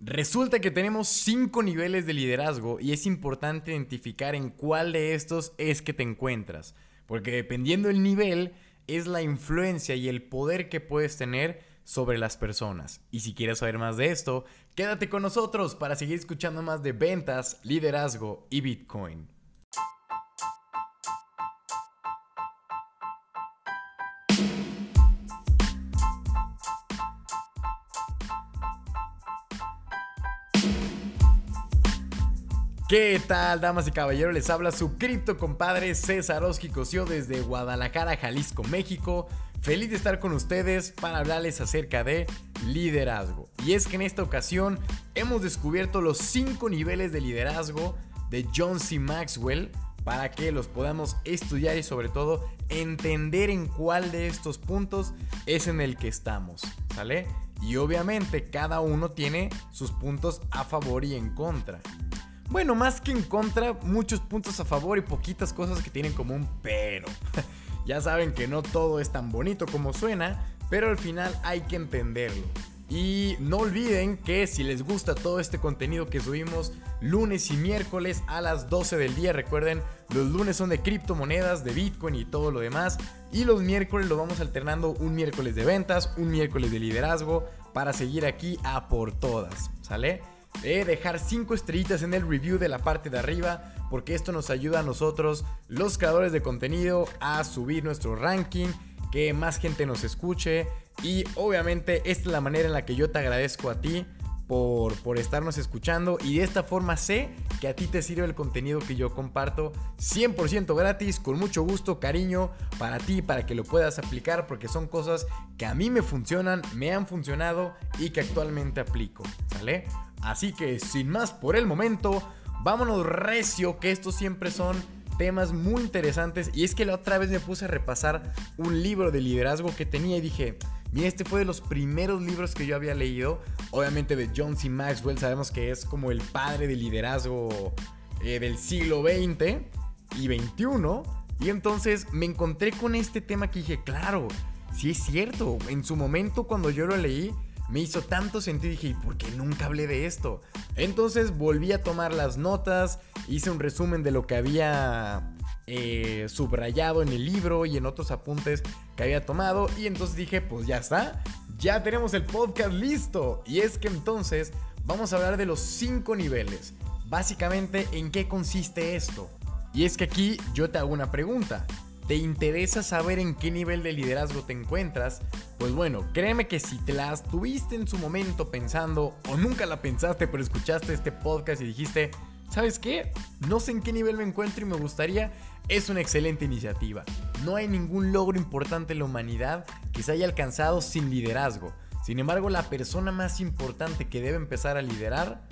Resulta que tenemos cinco niveles de liderazgo y es importante identificar en cuál de estos es que te encuentras, porque dependiendo del nivel es la influencia y el poder que puedes tener sobre las personas. Y si quieres saber más de esto, quédate con nosotros para seguir escuchando más de ventas, liderazgo y Bitcoin. ¿Qué tal, damas y caballeros? Les habla su cripto compadre César Oski Cosio desde Guadalajara, Jalisco, México. Feliz de estar con ustedes para hablarles acerca de liderazgo. Y es que en esta ocasión hemos descubierto los 5 niveles de liderazgo de John C. Maxwell para que los podamos estudiar y sobre todo entender en cuál de estos puntos es en el que estamos, ¿sale? Y obviamente cada uno tiene sus puntos a favor y en contra. Bueno, más que en contra, muchos puntos a favor y poquitas cosas que tienen como un pero. ya saben que no todo es tan bonito como suena, pero al final hay que entenderlo. Y no olviden que si les gusta todo este contenido que subimos lunes y miércoles a las 12 del día, recuerden, los lunes son de criptomonedas, de Bitcoin y todo lo demás. Y los miércoles lo vamos alternando un miércoles de ventas, un miércoles de liderazgo, para seguir aquí a por todas, ¿sale? De dejar 5 estrellitas en el review de la parte de arriba, porque esto nos ayuda a nosotros, los creadores de contenido, a subir nuestro ranking, que más gente nos escuche. Y obviamente esta es la manera en la que yo te agradezco a ti por, por, estarnos escuchando y de esta forma sé que a ti te sirve el contenido que yo comparto 100% gratis, con mucho gusto, cariño para ti, para que lo puedas aplicar porque son cosas que a mí me funcionan, me han funcionado y que actualmente aplico, ¿sale? Así que sin más por el momento, vámonos recio, que estos siempre son temas muy interesantes. Y es que la otra vez me puse a repasar un libro de liderazgo que tenía y dije, mira, este fue de los primeros libros que yo había leído. Obviamente de John C. Maxwell, sabemos que es como el padre del liderazgo eh, del siglo XX y XXI. Y entonces me encontré con este tema que dije, claro, sí es cierto. En su momento cuando yo lo leí, me hizo tanto sentido y dije, ¿por qué nunca hablé de esto? Entonces volví a tomar las notas, hice un resumen de lo que había eh, subrayado en el libro y en otros apuntes que había tomado y entonces dije, pues ya está, ya tenemos el podcast listo. Y es que entonces vamos a hablar de los cinco niveles. Básicamente, ¿en qué consiste esto? Y es que aquí yo te hago una pregunta. ¿Te interesa saber en qué nivel de liderazgo te encuentras? Pues bueno, créeme que si te la tuviste en su momento pensando o nunca la pensaste pero escuchaste este podcast y dijiste, ¿sabes qué? No sé en qué nivel me encuentro y me gustaría, es una excelente iniciativa. No hay ningún logro importante en la humanidad que se haya alcanzado sin liderazgo. Sin embargo, la persona más importante que debe empezar a liderar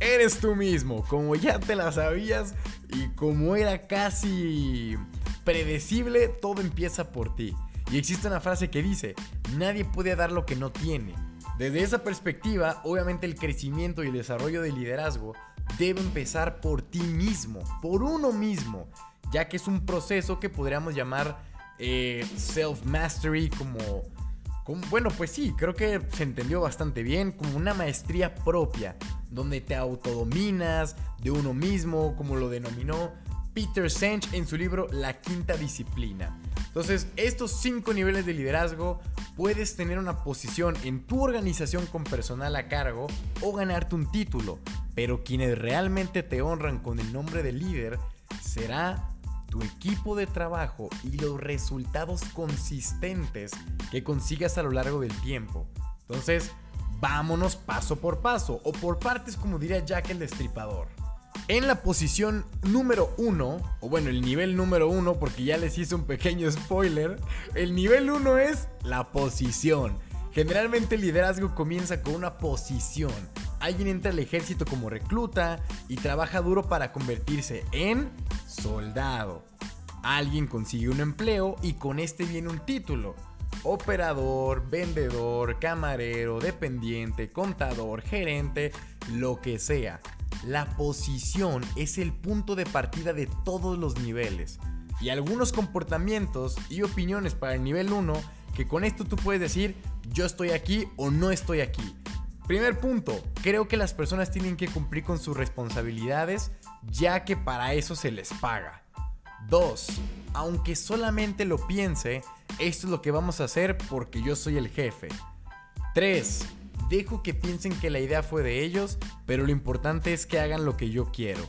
eres tú mismo, como ya te la sabías y como era casi predecible, todo empieza por ti. Y existe una frase que dice, nadie puede dar lo que no tiene. Desde esa perspectiva, obviamente el crecimiento y el desarrollo del liderazgo debe empezar por ti mismo, por uno mismo, ya que es un proceso que podríamos llamar eh, self-mastery como, como, bueno, pues sí, creo que se entendió bastante bien, como una maestría propia, donde te autodominas de uno mismo, como lo denominó Peter Senge en su libro La Quinta Disciplina. Entonces, estos cinco niveles de liderazgo puedes tener una posición en tu organización con personal a cargo o ganarte un título, pero quienes realmente te honran con el nombre de líder será tu equipo de trabajo y los resultados consistentes que consigas a lo largo del tiempo. Entonces, vámonos paso por paso o por partes como diría Jack el Destripador. En la posición número uno, o bueno, el nivel número uno, porque ya les hice un pequeño spoiler, el nivel uno es la posición. Generalmente el liderazgo comienza con una posición. Alguien entra al ejército como recluta y trabaja duro para convertirse en soldado. Alguien consigue un empleo y con este viene un título. Operador, vendedor, camarero, dependiente, contador, gerente, lo que sea. La posición es el punto de partida de todos los niveles. Y algunos comportamientos y opiniones para el nivel 1 que con esto tú puedes decir yo estoy aquí o no estoy aquí. Primer punto, creo que las personas tienen que cumplir con sus responsabilidades ya que para eso se les paga. 2. Aunque solamente lo piense, esto es lo que vamos a hacer porque yo soy el jefe. 3. Dejo que piensen que la idea fue de ellos, pero lo importante es que hagan lo que yo quiero.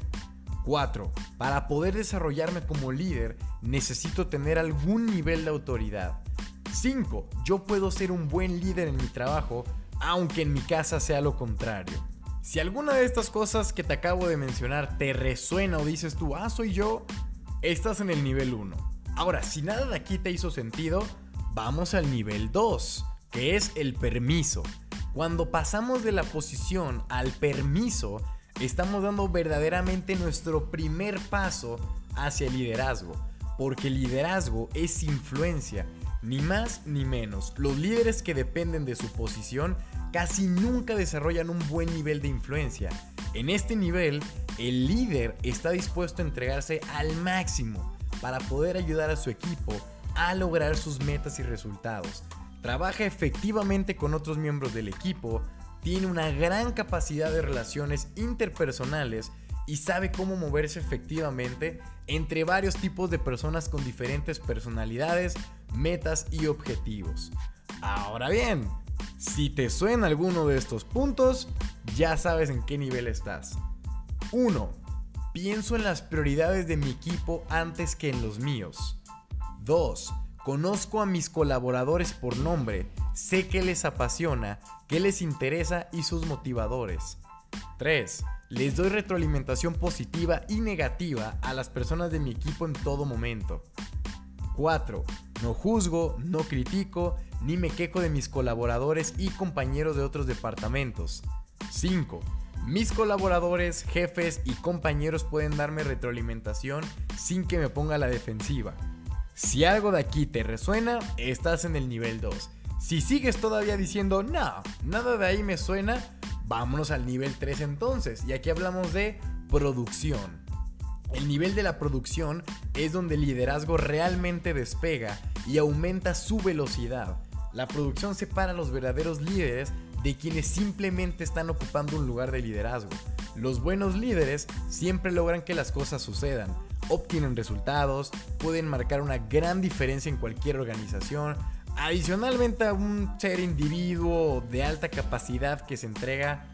4. Para poder desarrollarme como líder, necesito tener algún nivel de autoridad. 5. Yo puedo ser un buen líder en mi trabajo, aunque en mi casa sea lo contrario. Si alguna de estas cosas que te acabo de mencionar te resuena o dices tú, ah, soy yo, estás en el nivel 1. Ahora, si nada de aquí te hizo sentido, vamos al nivel 2, que es el permiso. Cuando pasamos de la posición al permiso, estamos dando verdaderamente nuestro primer paso hacia el liderazgo, porque el liderazgo es influencia, ni más ni menos. Los líderes que dependen de su posición casi nunca desarrollan un buen nivel de influencia. En este nivel, el líder está dispuesto a entregarse al máximo para poder ayudar a su equipo a lograr sus metas y resultados. Trabaja efectivamente con otros miembros del equipo, tiene una gran capacidad de relaciones interpersonales y sabe cómo moverse efectivamente entre varios tipos de personas con diferentes personalidades, metas y objetivos. Ahora bien, si te suena alguno de estos puntos, ya sabes en qué nivel estás. 1. Pienso en las prioridades de mi equipo antes que en los míos. 2. Conozco a mis colaboradores por nombre, sé qué les apasiona, qué les interesa y sus motivadores. 3. Les doy retroalimentación positiva y negativa a las personas de mi equipo en todo momento. 4. No juzgo, no critico, ni me quejo de mis colaboradores y compañeros de otros departamentos. 5. Mis colaboradores, jefes y compañeros pueden darme retroalimentación sin que me ponga a la defensiva. Si algo de aquí te resuena, estás en el nivel 2. Si sigues todavía diciendo, no, nada de ahí me suena, vámonos al nivel 3 entonces. Y aquí hablamos de producción. El nivel de la producción es donde el liderazgo realmente despega y aumenta su velocidad. La producción separa a los verdaderos líderes de quienes simplemente están ocupando un lugar de liderazgo. Los buenos líderes siempre logran que las cosas sucedan, obtienen resultados, pueden marcar una gran diferencia en cualquier organización. Adicionalmente a un ser individuo de alta capacidad que se entrega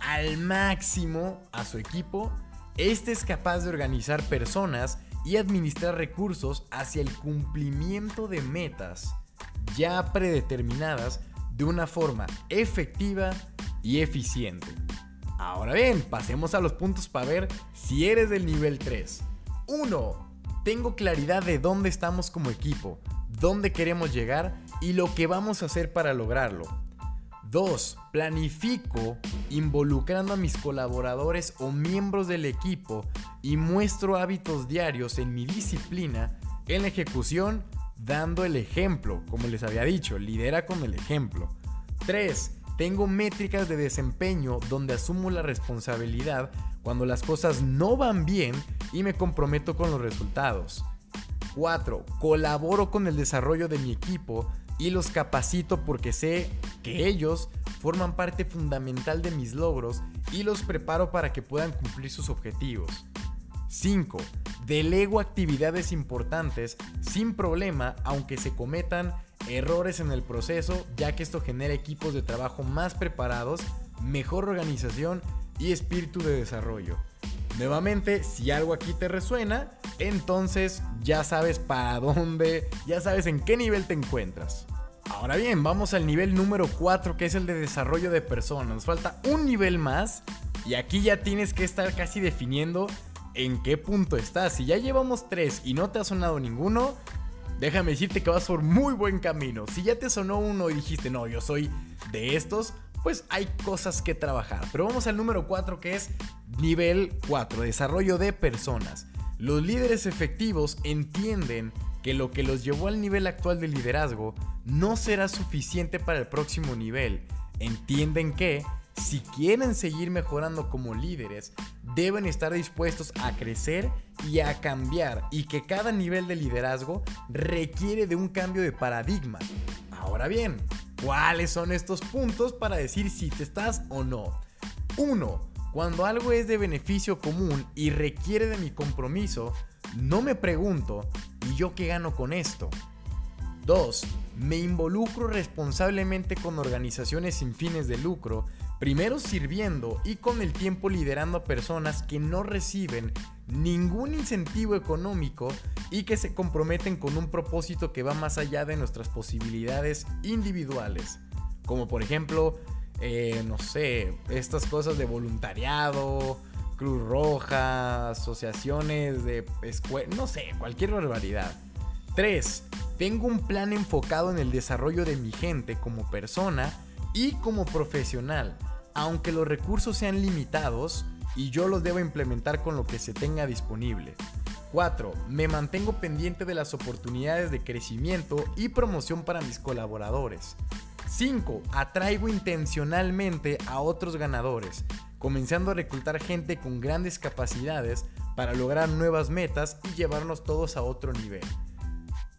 al máximo a su equipo, este es capaz de organizar personas y administrar recursos hacia el cumplimiento de metas ya predeterminadas de una forma efectiva y eficiente. Ahora bien, pasemos a los puntos para ver si eres del nivel 3. 1. Tengo claridad de dónde estamos como equipo, dónde queremos llegar y lo que vamos a hacer para lograrlo. 2. Planifico involucrando a mis colaboradores o miembros del equipo y muestro hábitos diarios en mi disciplina, en la ejecución, dando el ejemplo, como les había dicho, lidera con el ejemplo. 3. Tengo métricas de desempeño donde asumo la responsabilidad cuando las cosas no van bien y me comprometo con los resultados. 4. Colaboro con el desarrollo de mi equipo y los capacito porque sé que ellos forman parte fundamental de mis logros y los preparo para que puedan cumplir sus objetivos. 5. Delego actividades importantes sin problema aunque se cometan errores en el proceso ya que esto genera equipos de trabajo más preparados, mejor organización y espíritu de desarrollo. Nuevamente, si algo aquí te resuena, entonces ya sabes para dónde, ya sabes en qué nivel te encuentras. Ahora bien, vamos al nivel número 4 que es el de desarrollo de personas. Nos falta un nivel más y aquí ya tienes que estar casi definiendo en qué punto estás. Si ya llevamos 3 y no te ha sonado ninguno, déjame decirte que vas por muy buen camino. Si ya te sonó uno y dijiste, no, yo soy de estos, pues hay cosas que trabajar. Pero vamos al número 4 que es nivel 4, desarrollo de personas. Los líderes efectivos entienden que lo que los llevó al nivel actual de liderazgo no será suficiente para el próximo nivel. Entienden que si quieren seguir mejorando como líderes, deben estar dispuestos a crecer y a cambiar y que cada nivel de liderazgo requiere de un cambio de paradigma. Ahora bien, ¿Cuáles son estos puntos para decir si te estás o no? 1. Cuando algo es de beneficio común y requiere de mi compromiso, no me pregunto, ¿y yo qué gano con esto? 2. Me involucro responsablemente con organizaciones sin fines de lucro, primero sirviendo y con el tiempo liderando a personas que no reciben ningún incentivo económico y que se comprometen con un propósito que va más allá de nuestras posibilidades individuales. Como por ejemplo, eh, no sé, estas cosas de voluntariado, Cruz Roja, asociaciones de escuela, no sé, cualquier barbaridad. 3. Tengo un plan enfocado en el desarrollo de mi gente como persona y como profesional, aunque los recursos sean limitados y yo los debo implementar con lo que se tenga disponible. 4. Me mantengo pendiente de las oportunidades de crecimiento y promoción para mis colaboradores. 5. Atraigo intencionalmente a otros ganadores, comenzando a reclutar gente con grandes capacidades para lograr nuevas metas y llevarnos todos a otro nivel.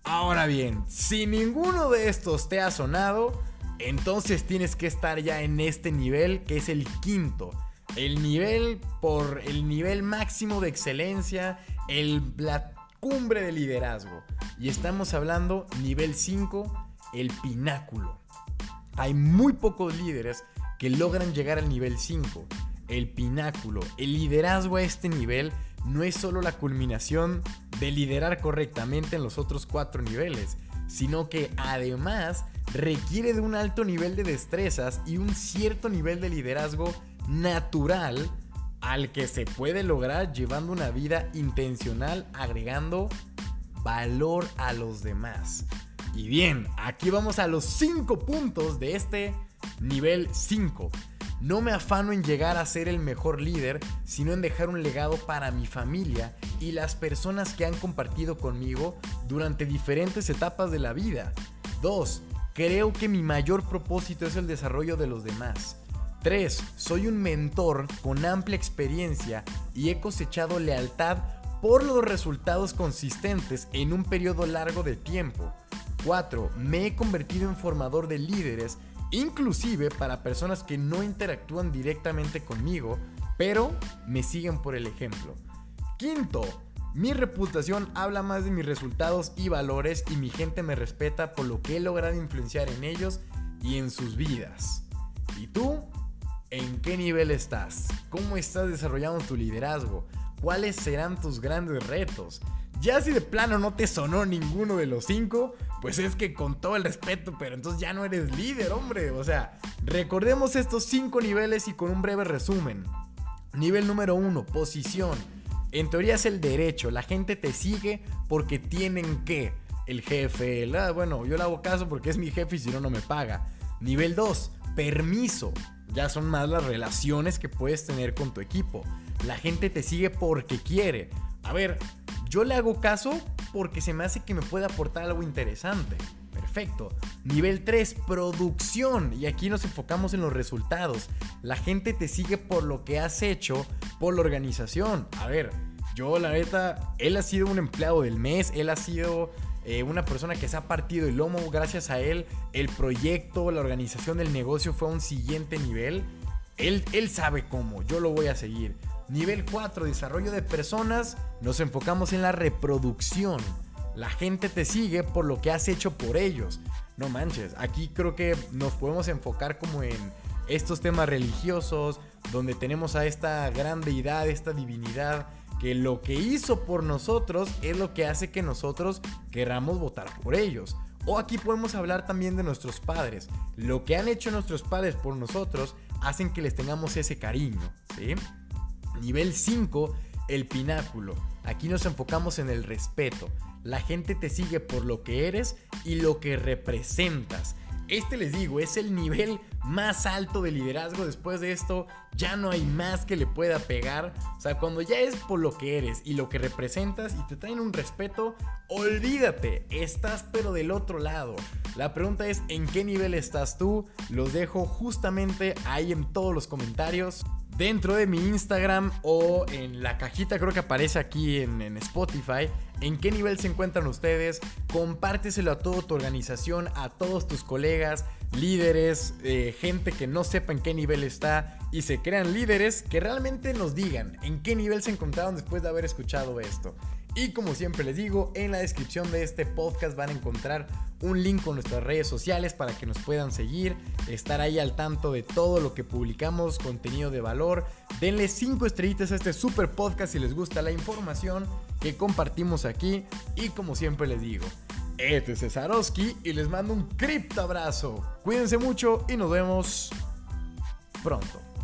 Ahora bien, si ninguno de estos te ha sonado, entonces tienes que estar ya en este nivel que es el quinto. El nivel por el nivel máximo de excelencia, el, la cumbre de liderazgo. Y estamos hablando nivel 5, el pináculo. Hay muy pocos líderes que logran llegar al nivel 5, el pináculo. El liderazgo a este nivel no es solo la culminación de liderar correctamente en los otros cuatro niveles, sino que además requiere de un alto nivel de destrezas y un cierto nivel de liderazgo natural al que se puede lograr llevando una vida intencional agregando valor a los demás. Y bien, aquí vamos a los 5 puntos de este nivel 5. No me afano en llegar a ser el mejor líder, sino en dejar un legado para mi familia y las personas que han compartido conmigo durante diferentes etapas de la vida. 2. Creo que mi mayor propósito es el desarrollo de los demás. 3. Soy un mentor con amplia experiencia y he cosechado lealtad por los resultados consistentes en un periodo largo de tiempo. 4. Me he convertido en formador de líderes inclusive para personas que no interactúan directamente conmigo, pero me siguen por el ejemplo. Quinto, mi reputación habla más de mis resultados y valores y mi gente me respeta por lo que he logrado influenciar en ellos y en sus vidas. ¿Y tú? ¿En qué nivel estás? ¿Cómo estás desarrollando tu liderazgo? ¿Cuáles serán tus grandes retos? Ya si de plano no te sonó ninguno de los cinco, pues es que con todo el respeto, pero entonces ya no eres líder, hombre. O sea, recordemos estos cinco niveles y con un breve resumen. Nivel número uno, posición. En teoría es el derecho, la gente te sigue porque tienen que. El jefe, ah, bueno, yo le hago caso porque es mi jefe y si no, no me paga. Nivel 2, permiso. Ya son más las relaciones que puedes tener con tu equipo. La gente te sigue porque quiere. A ver, yo le hago caso porque se me hace que me puede aportar algo interesante. Perfecto. Nivel 3, producción. Y aquí nos enfocamos en los resultados. La gente te sigue por lo que has hecho por la organización. A ver, yo la neta, él ha sido un empleado del mes, él ha sido eh, una persona que se ha partido el lomo. Gracias a él, el proyecto, la organización del negocio fue a un siguiente nivel. Él, él sabe cómo, yo lo voy a seguir. Nivel 4, desarrollo de personas. Nos enfocamos en la reproducción. La gente te sigue por lo que has hecho por ellos. No manches, aquí creo que nos podemos enfocar como en estos temas religiosos, donde tenemos a esta gran deidad, esta divinidad, que lo que hizo por nosotros es lo que hace que nosotros queramos votar por ellos. O aquí podemos hablar también de nuestros padres. Lo que han hecho nuestros padres por nosotros hacen que les tengamos ese cariño. Nivel 5, el pináculo. Aquí nos enfocamos en el respeto. La gente te sigue por lo que eres y lo que representas. Este les digo, es el nivel más alto de liderazgo. Después de esto, ya no hay más que le pueda pegar. O sea, cuando ya es por lo que eres y lo que representas y te traen un respeto, olvídate, estás pero del otro lado. La pregunta es, ¿en qué nivel estás tú? Los dejo justamente ahí en todos los comentarios. Dentro de mi Instagram o en la cajita creo que aparece aquí en, Spotify. ¿En qué nivel se encuentran ustedes? Compárteselo a toda tu organización, a todos tus colegas, líderes, eh, gente que no sepa en qué nivel está y se crean líderes que realmente nos digan en qué nivel se encontraron después de haber escuchado esto. Y como siempre les digo, en la descripción de este podcast van a encontrar un link con nuestras redes sociales para que nos puedan seguir, estar ahí al tanto de todo lo que publicamos, contenido de valor. Denle 5 estrellitas a este super podcast si les gusta la información que compartimos aquí. Y como siempre les digo, este es Cesarowski y les mando un cripto abrazo. Cuídense mucho y nos vemos pronto.